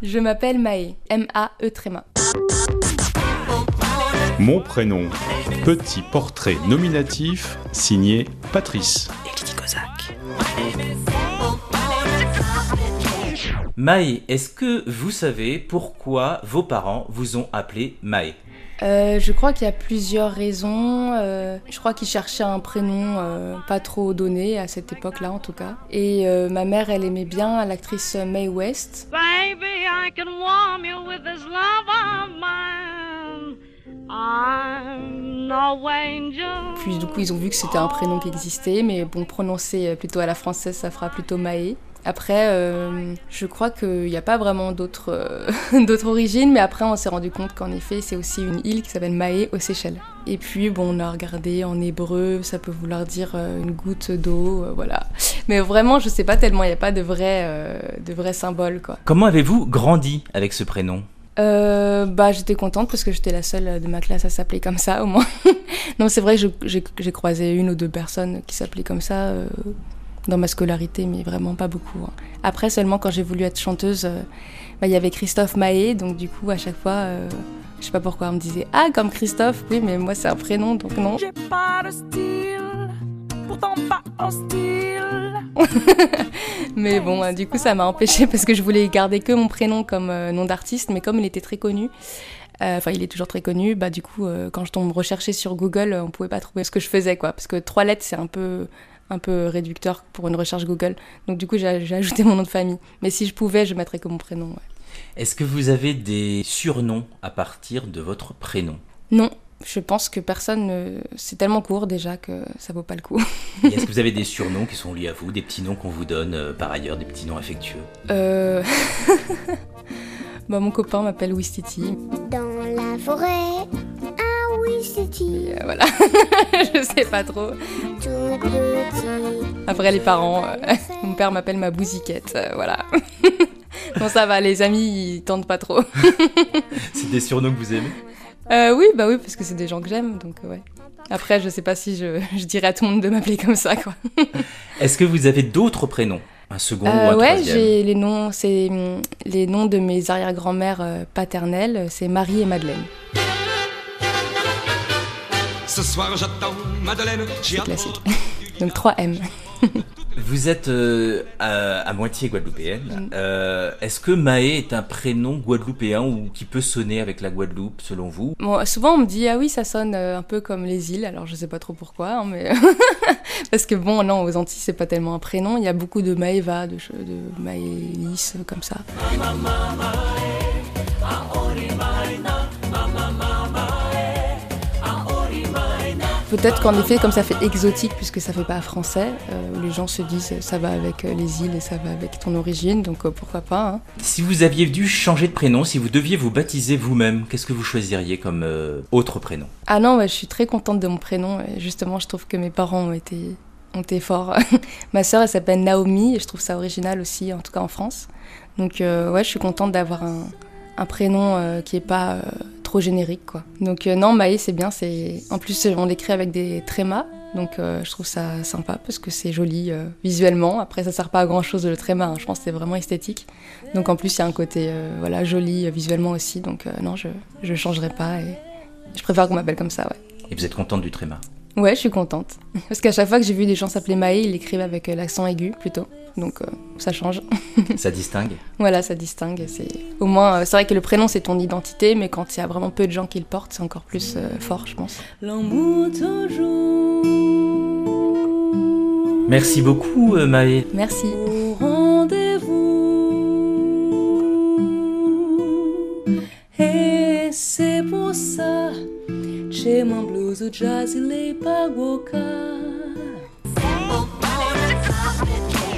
Je m'appelle Maë, M-A-E tréma. Mon prénom, petit portrait nominatif signé Patrice. Maë, est-ce que vous savez pourquoi vos parents vous ont appelé Maë? Euh, je crois qu'il y a plusieurs raisons. Euh, je crois qu'ils cherchaient un prénom euh, pas trop donné à cette époque-là, en tout cas. Et euh, ma mère, elle aimait bien l'actrice Mae West. Baby, I can warm you with this love of mine. I'm no angel. Puis du coup, ils ont vu que c'était un prénom qui existait, mais bon, prononcé plutôt à la française, ça fera plutôt Maë. Après, euh, je crois qu'il n'y a pas vraiment d'autres euh, origines, mais après, on s'est rendu compte qu'en effet, c'est aussi une île qui s'appelle Maé aux Seychelles. Et puis, bon, on a regardé en hébreu, ça peut vouloir dire euh, une goutte d'eau, euh, voilà. Mais vraiment, je sais pas tellement, il n'y a pas de vrai, euh, de vrai symbole, quoi. Comment avez-vous grandi avec ce prénom Euh, bah, j'étais contente parce que j'étais la seule de ma classe à s'appeler comme ça, au moins. non, c'est vrai que j'ai j'ai croisé une ou deux personnes qui s'appelaient comme ça euh, dans ma scolarité, mais vraiment pas beaucoup. hein. Après, seulement quand j'ai voulu être chanteuse, euh, bah, il y avait Christophe Maé, donc du coup, à chaque fois, euh, je sais pas pourquoi on me disait Ah, comme Christophe, oui, mais moi c'est un prénom, donc non. J'ai pas de style, pourtant pas hostile. Mais bon, euh, du coup, ça m'a empêché parce que je voulais garder que mon prénom comme euh, nom d'artiste, mais comme il était très connu, euh, enfin, il est toujours très connu, bah, du coup, euh, quand je tombe rechercher sur Google, on pouvait pas trouver ce que je faisais, quoi. Parce que trois lettres, c'est un peu, un peu réducteur pour une recherche Google. Donc, du coup, j'ai j'ai ajouté mon nom de famille. Mais si je pouvais, je mettrais que mon prénom, ouais. Est-ce que vous avez des surnoms à partir de votre prénom? Non. Je pense que personne ne... C'est tellement court déjà que ça vaut pas le coup. Est-ce que vous avez des surnoms qui sont liés à vous, des petits noms qu'on vous donne euh, par ailleurs, des petits noms affectueux? Euh... bah, mon copain m'appelle Wistiti. Dans la forêt, c'est Et, euh, voilà. je sais pas trop. tout petit. Après les parents, euh, mon père m'appelle ma bousiquette, euh, voilà. bon ça va, les amis ils tentent pas trop. C'est des surnoms que vous aimez? Euh, oui, bah oui, parce que c'est des gens que j'aime, donc euh, ouais. Après, je sais pas si je, je dirais à tout le monde de m'appeler comme ça, quoi. Est-ce que vous avez d'autres prénoms? Un second ou Euh, un ouais, troisième? j'ai les noms, c'est hum, les noms de mes arrière-grand-mères euh, paternelles, c'est Marie et Madeleine. Ce soir j'attends Madeleine, C'est classique. Donc 3 M. Vous êtes euh, à, à moitié guadeloupéenne. Mm. Euh, Est-ce que Maë est un prénom guadeloupéen ou qui peut sonner avec la Guadeloupe, selon vous? Bon, souvent on me dit ah oui ça sonne euh, un peu comme les îles, alors je sais pas trop pourquoi, hein, mais parce que bon non aux Antilles c'est pas tellement un prénom, il y a beaucoup de Maëva, de, de Maëlys comme ça. Peut-être qu'en effet, comme ça fait exotique, puisque ça fait pas français, euh, les gens se disent ça va avec euh, les îles et ça va avec ton origine, donc euh, pourquoi pas. hein. Si vous aviez dû changer de prénom, si vous deviez vous baptiser vous-même, qu'est-ce que vous choisiriez comme euh, autre prénom? Ah non, ouais, je suis très contente de mon prénom. Justement, je trouve que mes parents ont été, ont été forts. Ma sœur, elle s'appelle Naomi, et je trouve ça original aussi, en tout cas en France. Donc ouais, je suis contente d'avoir un, un prénom qui est pas trop générique, quoi. Donc euh, non, Maë, c'est bien. C'est en plus on l'écrit avec des trémas, donc euh, je trouve ça sympa parce que c'est joli euh, visuellement. Après, ça sert pas à grand chose le tréma. hein. Je pense c'est vraiment esthétique. Donc en plus, il y a un côté voilà joli visuellement aussi. Donc non, je je changerai pas et je préfère qu'on m'appelle comme ça, ouais. Et vous êtes contente du tréma? Ouais, je suis contente. Parce qu'à chaque fois que j'ai vu des gens s'appeler Maë, ils l'écrivent avec l'accent aigu plutôt. Donc euh, ça change. Ça distingue voilà, ça distingue. C'est au moins, euh, c'est vrai que le prénom c'est ton identité, mais quand il y a vraiment peu de gens qui le portent, c'est encore plus euh, fort, je pense. L'amour toujours Merci beaucoup euh, Maë. Merci. rendez-vous. Et c'est pour ça, j'ai mon blues au jazz, il est pas